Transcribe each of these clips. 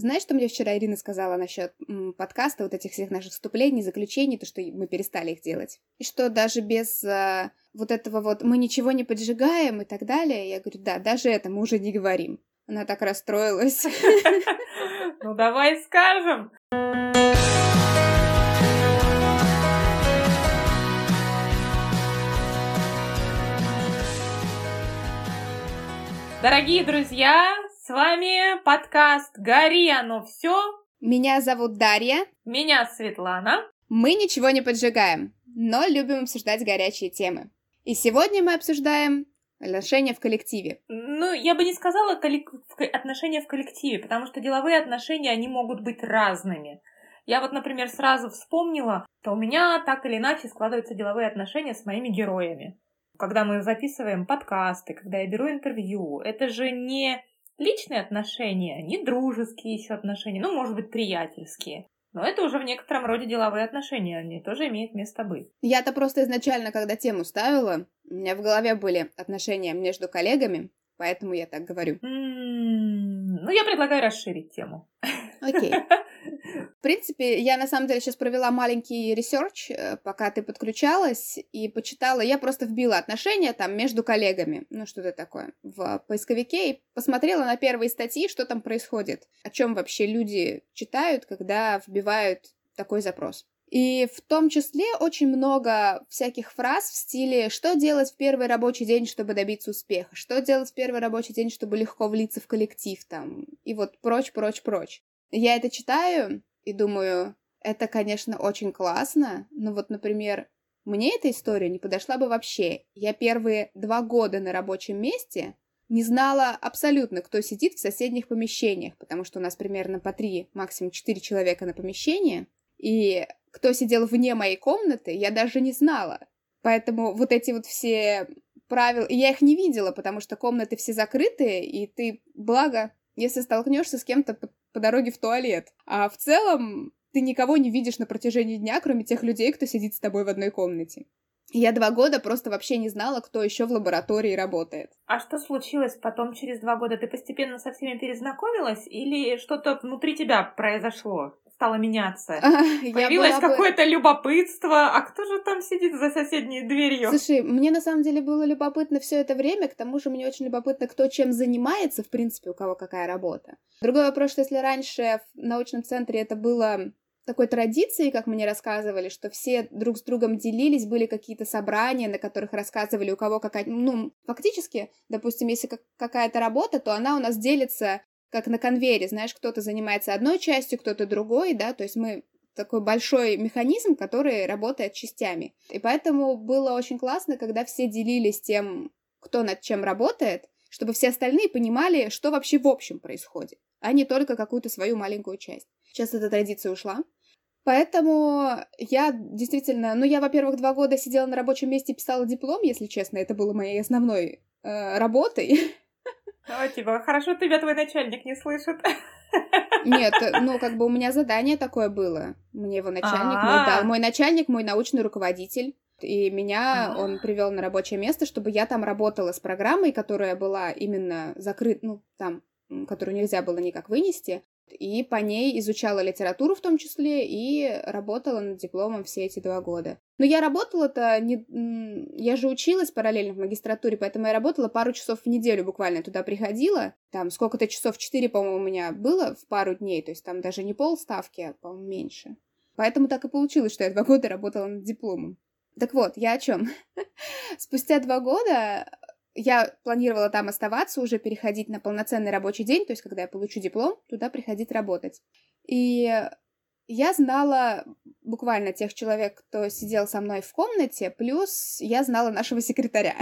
Знаешь, что мне вчера Ирина сказала насчет м, подкаста, вот этих всех наших вступлений, заключений, то, что мы перестали их делать? И что даже без а, вот этого вот «мы ничего не поджигаем» и так далее, я говорю, да, даже это мы уже не говорим. Она так расстроилась. Ну, давай скажем. Дорогие друзья, с вами подкаст «Гори оно все». Меня зовут Дарья. Меня Светлана. Мы ничего не поджигаем, но любим обсуждать горячие темы. И сегодня мы обсуждаем отношения в коллективе. Ну, я бы не сказала коллек... отношения в коллективе, потому что деловые отношения, они могут быть разными. Я вот, например, сразу вспомнила, что у меня так или иначе складываются деловые отношения с моими героями когда мы записываем подкасты, когда я беру интервью, это же не личные отношения, не дружеские еще отношения, ну, может быть, приятельские. Но это уже в некотором роде деловые отношения, они тоже имеют место быть. Я-то просто изначально, когда тему ставила, у меня в голове были отношения между коллегами, поэтому я так говорю. Mm, ну, я предлагаю расширить тему. Окей. В принципе, я на самом деле сейчас провела маленький research, э, пока ты подключалась, и почитала. Я просто вбила отношения там между коллегами, ну что-то такое, в поисковике, и посмотрела на первые статьи, что там происходит, о чем вообще люди читают, когда вбивают такой запрос. И в том числе очень много всяких фраз в стиле «что делать в первый рабочий день, чтобы добиться успеха?», «что делать в первый рабочий день, чтобы легко влиться в коллектив?» там, и вот прочь, прочь, прочь. Я это читаю и думаю, это, конечно, очень классно, но вот, например, мне эта история не подошла бы вообще. Я первые два года на рабочем месте не знала абсолютно, кто сидит в соседних помещениях, потому что у нас примерно по три, максимум четыре человека на помещение, и кто сидел вне моей комнаты, я даже не знала. Поэтому вот эти вот все правила, я их не видела, потому что комнаты все закрытые, и ты, благо, если столкнешься с кем-то по, дороге в туалет. А в целом ты никого не видишь на протяжении дня, кроме тех людей, кто сидит с тобой в одной комнате. Я два года просто вообще не знала, кто еще в лаборатории работает. А что случилось потом через два года? Ты постепенно со всеми перезнакомилась или что-то внутри тебя произошло? Стало меняться. Появилось какое-то бы... любопытство. А кто же там сидит за соседней дверью? Слушай, мне на самом деле было любопытно все это время. К тому же мне очень любопытно, кто чем занимается, в принципе, у кого какая работа. Другой вопрос, что если раньше в научном центре это было такой традицией, как мне рассказывали, что все друг с другом делились, были какие-то собрания, на которых рассказывали, у кого какая... Ну, фактически, допустим, если какая-то работа, то она у нас делится как на конвейере, знаешь, кто-то занимается одной частью, кто-то другой, да, то есть мы такой большой механизм, который работает частями. И поэтому было очень классно, когда все делились тем, кто над чем работает, чтобы все остальные понимали, что вообще в общем происходит, а не только какую-то свою маленькую часть. Сейчас эта традиция ушла. Поэтому я действительно, ну я, во-первых, два года сидела на рабочем месте писала диплом, если честно, это было моей основной э, работой. О, типа, хорошо тебя твой начальник не слышит. Нет, ну, как бы у меня задание такое было. Мне его начальник, мой, да, мой начальник, мой научный руководитель. И меня он привел на рабочее место, чтобы я там работала с программой, которая была именно закрыта, ну, там, которую нельзя было никак вынести и по ней изучала литературу в том числе и работала над дипломом все эти два года. Но я работала-то не... Я же училась параллельно в магистратуре, поэтому я работала пару часов в неделю буквально туда приходила. Там сколько-то часов, четыре, по-моему, у меня было в пару дней, то есть там даже не полставки, а, по-моему, меньше. Поэтому так и получилось, что я два года работала над дипломом. Так вот, я о чем? Спустя два года я планировала там оставаться, уже переходить на полноценный рабочий день, то есть когда я получу диплом, туда приходить работать. И я знала буквально тех человек, кто сидел со мной в комнате, плюс я знала нашего секретаря.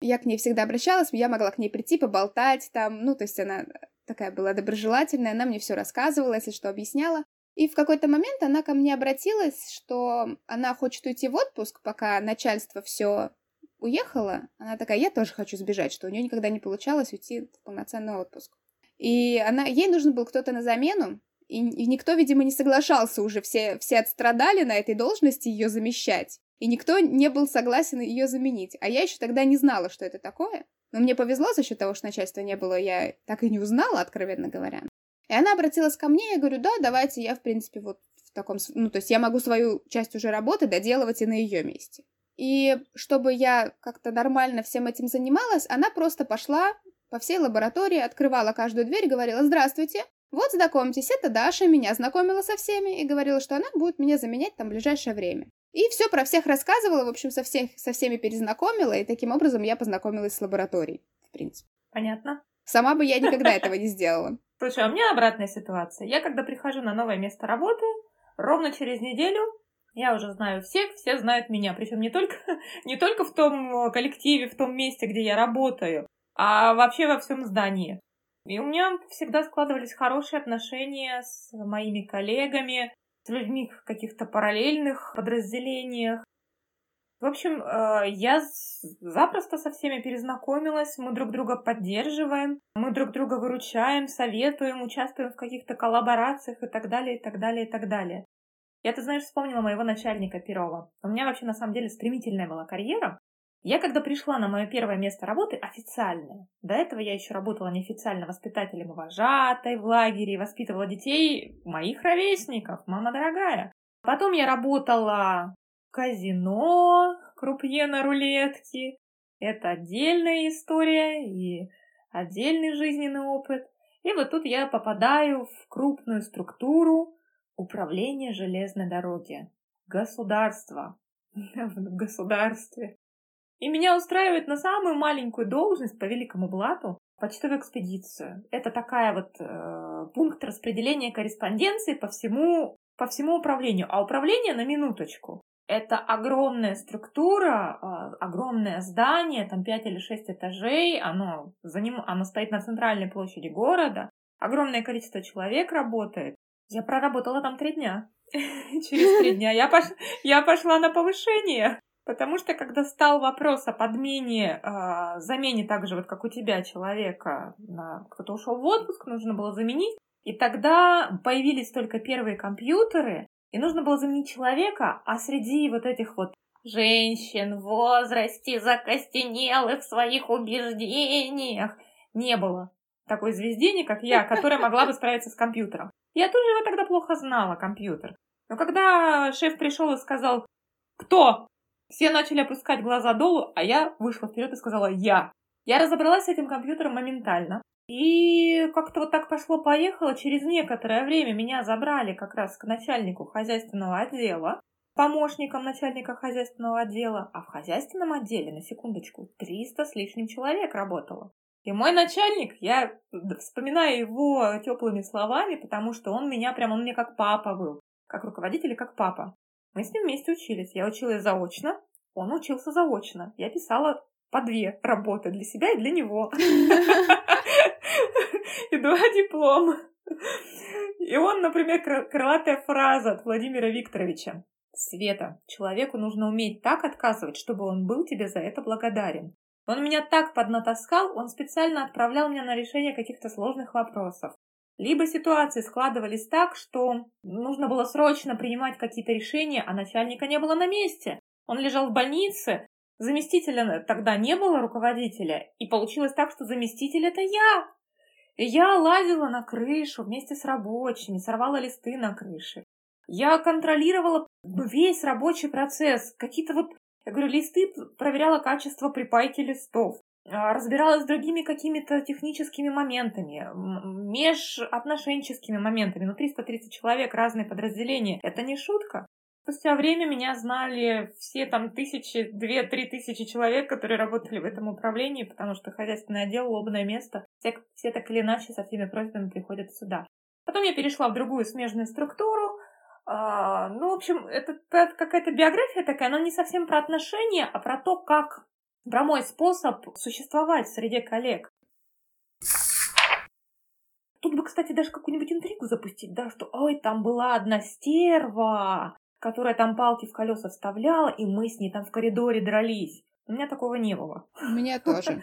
Я к ней всегда обращалась, я могла к ней прийти, поболтать там, ну, то есть она такая была доброжелательная, она мне все рассказывала, если что, объясняла. И в какой-то момент она ко мне обратилась, что она хочет уйти в отпуск, пока начальство все уехала, она такая, я тоже хочу сбежать, что у нее никогда не получалось уйти в полноценный отпуск. И она, ей нужен был кто-то на замену, и, и никто, видимо, не соглашался уже, все, все отстрадали на этой должности ее замещать, и никто не был согласен ее заменить. А я еще тогда не знала, что это такое. Но мне повезло за счет того, что начальства не было, я так и не узнала, откровенно говоря. И она обратилась ко мне, я говорю, да, давайте я, в принципе, вот в таком... Ну, то есть я могу свою часть уже работы доделывать и на ее месте. И чтобы я как-то нормально всем этим занималась, она просто пошла по всей лаборатории, открывала каждую дверь, говорила «Здравствуйте, вот знакомьтесь, это Даша, меня знакомила со всеми и говорила, что она будет меня заменять там в ближайшее время». И все про всех рассказывала, в общем, со, всех, со всеми перезнакомила, и таким образом я познакомилась с лабораторией, в принципе. Понятно. Сама бы я никогда этого не сделала. Слушай, а у меня обратная ситуация. Я когда прихожу на новое место работы, ровно через неделю я уже знаю всех, все знают меня. Причем не только, не только в том коллективе, в том месте, где я работаю, а вообще во всем здании. И у меня всегда складывались хорошие отношения с моими коллегами, с людьми в каких-то параллельных подразделениях. В общем, э, я запросто со всеми перезнакомилась, мы друг друга поддерживаем, мы друг друга выручаем, советуем, участвуем в каких-то коллаборациях и так далее, и так далее, и так далее. Я, ты знаешь, вспомнила моего начальника Перова. У меня вообще на самом деле стремительная была карьера. Я когда пришла на мое первое место работы, официальное, до этого я еще работала неофициально воспитателем и вожатой в лагере, воспитывала детей моих ровесников, мама дорогая. Потом я работала в казино, крупье на рулетке. Это отдельная история и отдельный жизненный опыт. И вот тут я попадаю в крупную структуру управления железной дороги. Государство. В государстве. И меня устраивает на самую маленькую должность по великому блату почтовую экспедицию. Это такая вот э, пункт распределения корреспонденции по всему, по всему управлению. А управление на минуточку. Это огромная структура, э, огромное здание, там 5 или 6 этажей, оно, за ним, оно стоит на центральной площади города. Огромное количество человек работает. Я проработала там три дня. Через три дня я, пош... я пошла на повышение. Потому что когда стал вопрос о подмене, э, замене так же, вот как у тебя, человека, на... кто-то ушел в отпуск, нужно было заменить, и тогда появились только первые компьютеры, и нужно было заменить человека, а среди вот этих вот женщин в возрасте, закостенелых в своих убеждениях, не было такой звездени, как я, которая могла бы справиться с компьютером. Я тоже его тогда плохо знала, компьютер. Но когда шеф пришел и сказал, кто все начали опускать глаза долу, а я вышла вперед и сказала «я». Я разобралась с этим компьютером моментально. И как-то вот так пошло-поехало. Через некоторое время меня забрали как раз к начальнику хозяйственного отдела, помощником начальника хозяйственного отдела, а в хозяйственном отделе, на секундочку, 300 с лишним человек работало. И мой начальник, я вспоминаю его теплыми словами, потому что он меня прям, он мне как папа был, как руководитель и как папа. Мы с ним вместе учились. Я училась заочно, он учился заочно. Я писала по две работы для себя и для него. И два диплома. И он, например, крылатая фраза от Владимира Викторовича. Света, человеку нужно уметь так отказывать, чтобы он был тебе за это благодарен. Он меня так поднатаскал, он специально отправлял меня на решение каких-то сложных вопросов. Либо ситуации складывались так, что нужно было срочно принимать какие-то решения, а начальника не было на месте. Он лежал в больнице, заместителя тогда не было руководителя, и получилось так, что заместитель это я. И я лазила на крышу вместе с рабочими, сорвала листы на крыше. Я контролировала весь рабочий процесс, какие-то вот, я говорю, листы, проверяла качество припайки листов. А, разбиралась с другими какими-то техническими моментами, межотношенческими моментами. Ну, 330 человек, разные подразделения. Это не шутка. Спустя время меня знали все там тысячи, две-три тысячи человек, которые работали в этом управлении, потому что хозяйственное отдел, лобное место, все, все так или иначе со всеми просьбами приходят сюда. Потом я перешла в другую смежную структуру, а, ну, в общем, это, какая-то биография такая, но не совсем про отношения, а про то, как про мой способ существовать среди коллег. Тут бы, кстати, даже какую-нибудь интригу запустить, да, что ой, там была одна стерва, которая там палки в колеса вставляла, и мы с ней там в коридоре дрались. У меня такого не было. У меня тоже.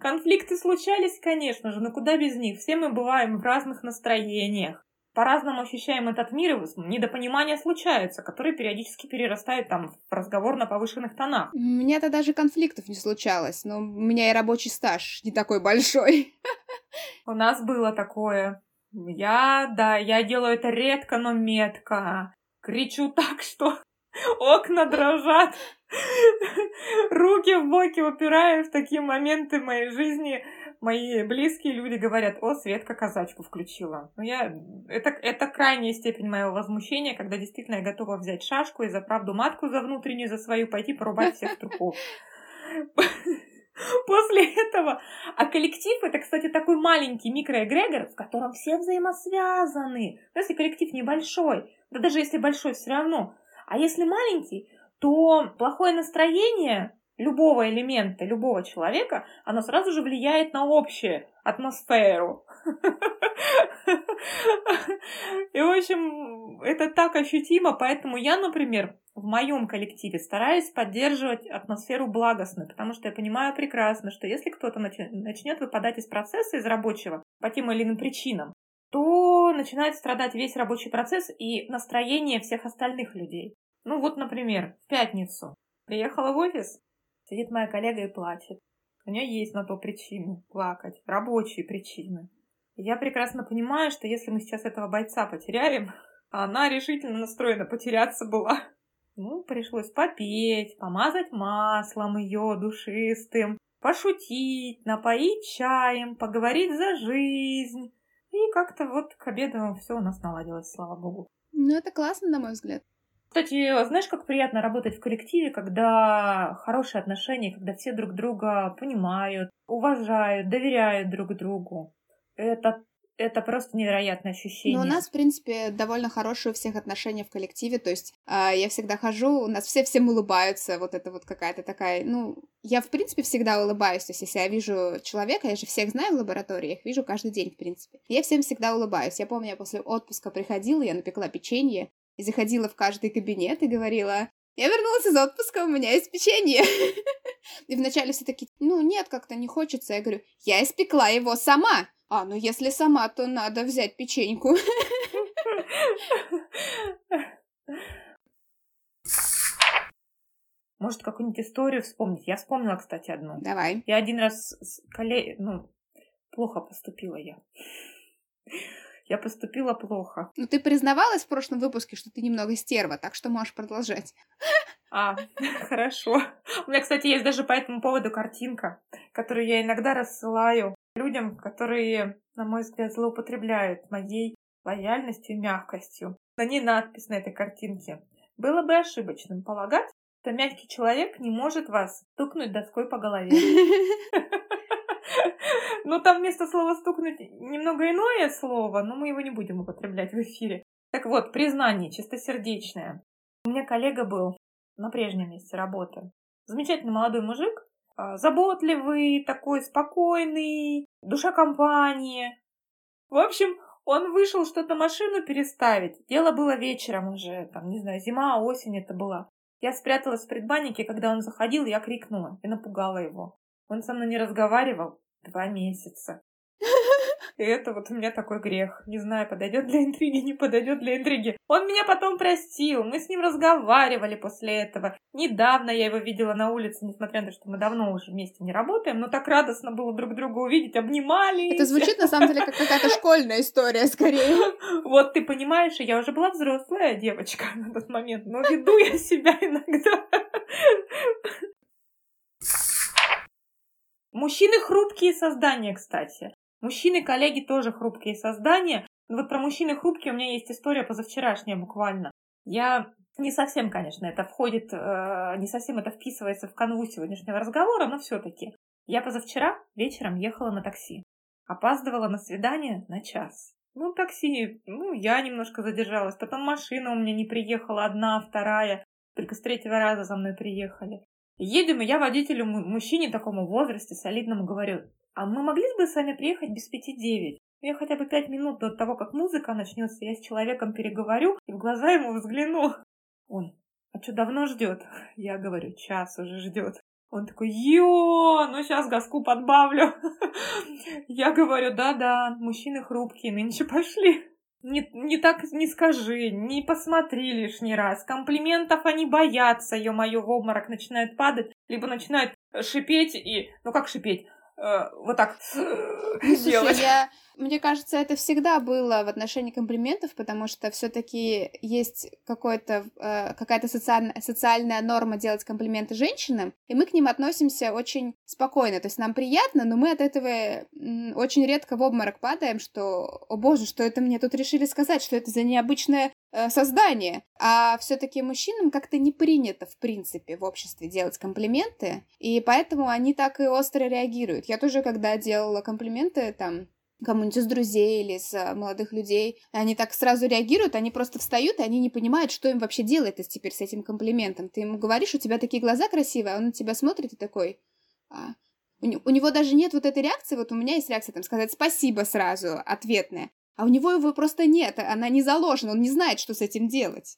Конфликты случались, конечно же, но куда без них. Все мы бываем в разных настроениях. По-разному ощущаем этот мир, и недопонимания случаются, которые периодически перерастают там в разговор на повышенных тонах. У меня-то даже конфликтов не случалось, но у меня и рабочий стаж не такой большой. У нас было такое. Я, да, я делаю это редко, но метко. Кричу так, что окна дрожат. Руки в боки упираю в такие моменты моей жизни. Мои близкие люди говорят, о, Светка казачку включила. Но я... это, это крайняя степень моего возмущения, когда действительно я готова взять шашку и за правду матку, за внутреннюю, за свою пойти порубать всех трухов. После этого, а коллектив это, кстати, такой маленький микроэгрегор, в котором все взаимосвязаны. Но если коллектив небольшой, да даже если большой, все равно. А если маленький, то плохое настроение любого элемента, любого человека, оно сразу же влияет на общую атмосферу. И, в общем, это так ощутимо, поэтому я, например, в моем коллективе стараюсь поддерживать атмосферу благостную, потому что я понимаю прекрасно, что если кто-то начнет выпадать из процесса, из рабочего, по тем или иным причинам, то начинает страдать весь рабочий процесс и настроение всех остальных людей. Ну вот, например, в пятницу приехала в офис, сидит моя коллега и плачет. У нее есть на то причины плакать, рабочие причины. И я прекрасно понимаю, что если мы сейчас этого бойца потеряем, а она решительно настроена потеряться была, ну, пришлось попеть, помазать маслом ее душистым, пошутить, напоить чаем, поговорить за жизнь. И как-то вот к обеду все у нас наладилось, слава богу. Ну, это классно, на мой взгляд. Кстати, знаешь, как приятно работать в коллективе, когда хорошие отношения, когда все друг друга понимают, уважают, доверяют друг другу. Это это просто невероятное ощущение. Ну, у нас, в принципе, довольно хорошие у всех отношения в коллективе. То есть э, я всегда хожу, у нас все всем улыбаются. Вот это вот какая-то такая... Ну, я, в принципе, всегда улыбаюсь. То есть если я вижу человека, я же всех знаю в лаборатории, я их вижу каждый день, в принципе. Я всем всегда улыбаюсь. Я помню, я после отпуска приходила, я напекла печенье, и заходила в каждый кабинет и говорила, я вернулась из отпуска, у меня есть печенье. И вначале все такие, ну нет, как-то не хочется. Я говорю, я испекла его сама. А, ну если сама, то надо взять печеньку. Может, какую-нибудь историю вспомнить? Я вспомнила, кстати, одну. Давай. Я один раз с коллег... Ну, плохо поступила я я поступила плохо. Ну, ты признавалась в прошлом выпуске, что ты немного стерва, так что можешь продолжать. А, хорошо. У меня, кстати, есть даже по этому поводу картинка, которую я иногда рассылаю людям, которые, на мой взгляд, злоупотребляют моей лояльностью и мягкостью. На ней надпись на этой картинке. Было бы ошибочным полагать, что мягкий человек не может вас стукнуть доской по голове. Ну, там вместо слова «стукнуть» немного иное слово, но мы его не будем употреблять в эфире. Так вот, признание чистосердечное. У меня коллега был на прежнем месте работы. Замечательный молодой мужик, а, заботливый, такой спокойный, душа компании. В общем, он вышел что-то машину переставить. Дело было вечером уже, там, не знаю, зима, осень это была. Я спряталась в предбаннике, когда он заходил, я крикнула и напугала его. Он со мной не разговаривал два месяца. И это вот у меня такой грех. Не знаю, подойдет для интриги, не подойдет для интриги. Он меня потом простил. Мы с ним разговаривали после этого. Недавно я его видела на улице, несмотря на то, что мы давно уже вместе не работаем, но так радостно было друг друга увидеть, обнимали. Это звучит на самом деле как какая-то школьная история скорее. Вот ты понимаешь, я уже была взрослая девочка на тот момент, но веду я себя иногда. Мужчины хрупкие создания, кстати. Мужчины-коллеги тоже хрупкие создания. Но вот про мужчины хрупкие у меня есть история позавчерашняя буквально. Я не совсем, конечно, это входит, э, не совсем это вписывается в канву сегодняшнего разговора, но все-таки. Я позавчера вечером ехала на такси. Опаздывала на свидание на час. Ну, такси, ну, я немножко задержалась. Потом машина у меня не приехала, одна, вторая. Только с третьего раза за мной приехали. Едем, и я водителю, мужчине такому возрасте, солидному, говорю, а мы могли бы с вами приехать без пяти девять? Я хотя бы пять минут до того, как музыка начнется, я с человеком переговорю и в глаза ему взгляну. Он, а что, давно ждет? Я говорю, час уже ждет. Он такой, ё, ну сейчас газку подбавлю. Я говорю, да-да, мужчины хрупкие, нынче пошли. Не, не так не скажи, не посмотри лишний раз. Комплиментов они боятся, ё-моё, в обморок начинают падать, либо начинают шипеть и... Ну как шипеть? Э, вот так ну, делать. я мне кажется, это всегда было в отношении комплиментов, потому что все-таки есть какой-то, э, какая-то социальная, социальная норма делать комплименты женщинам, и мы к ним относимся очень спокойно. То есть нам приятно, но мы от этого очень редко в обморок падаем, что, о боже, что это мне тут решили сказать, что это за необычное э, создание. А все-таки мужчинам как-то не принято, в принципе, в обществе делать комплименты, и поэтому они так и остро реагируют. Я тоже, когда делала комплименты, там, кому-нибудь из друзей или из а, молодых людей, они так сразу реагируют, они просто встают, и они не понимают, что им вообще делать теперь с этим комплиментом. Ты ему говоришь, у тебя такие глаза красивые, а он на тебя смотрит и такой... А, у него даже нет вот этой реакции, вот у меня есть реакция, там, сказать спасибо сразу, ответная. А у него его просто нет, она не заложена, он не знает, что с этим делать.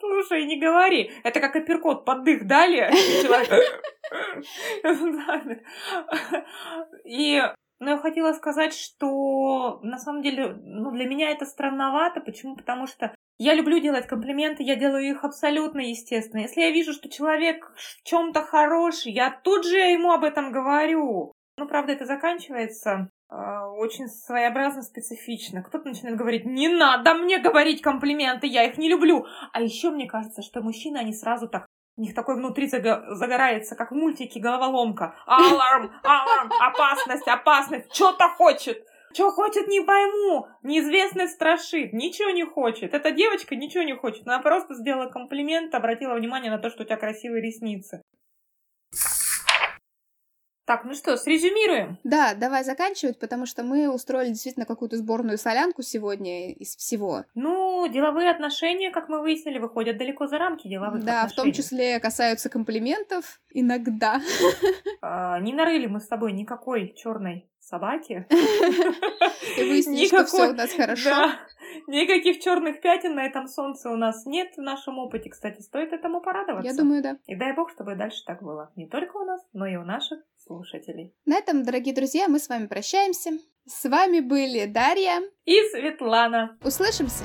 Слушай, не говори, это как апперкот под дых дали, И но я хотела сказать, что на самом деле, ну, для меня это странновато. Почему? Потому что я люблю делать комплименты, я делаю их абсолютно естественно. Если я вижу, что человек в чем-то хороший, я тут же ему об этом говорю. Ну, правда, это заканчивается очень своеобразно, специфично. Кто-то начинает говорить, не надо мне говорить комплименты, я их не люблю. А еще мне кажется, что мужчины, они сразу так у них такой внутри загорается, как в мультике головоломка. Аларм, аларм, опасность, опасность, что-то хочет. Что хочет, не пойму. Неизвестность страшит. Ничего не хочет. Эта девочка ничего не хочет. Она просто сделала комплимент, обратила внимание на то, что у тебя красивые ресницы. Так, ну что, срезюмируем? Да, давай заканчивать, потому что мы устроили действительно какую-то сборную солянку сегодня из всего. Ну, деловые отношения, как мы выяснили, выходят далеко за рамки деловых да, отношений. Да, в том числе касаются комплиментов иногда. А, не нарыли мы с тобой никакой черной собаки. И выяснили, что все у нас хорошо. Никаких черных пятен на этом солнце у нас нет в нашем опыте. Кстати, стоит этому порадоваться. Я думаю, да. И дай бог, чтобы дальше так было. Не только у нас, но и у наших слушателей. На этом, дорогие друзья, мы с вами прощаемся. С вами были Дарья и Светлана. Услышимся!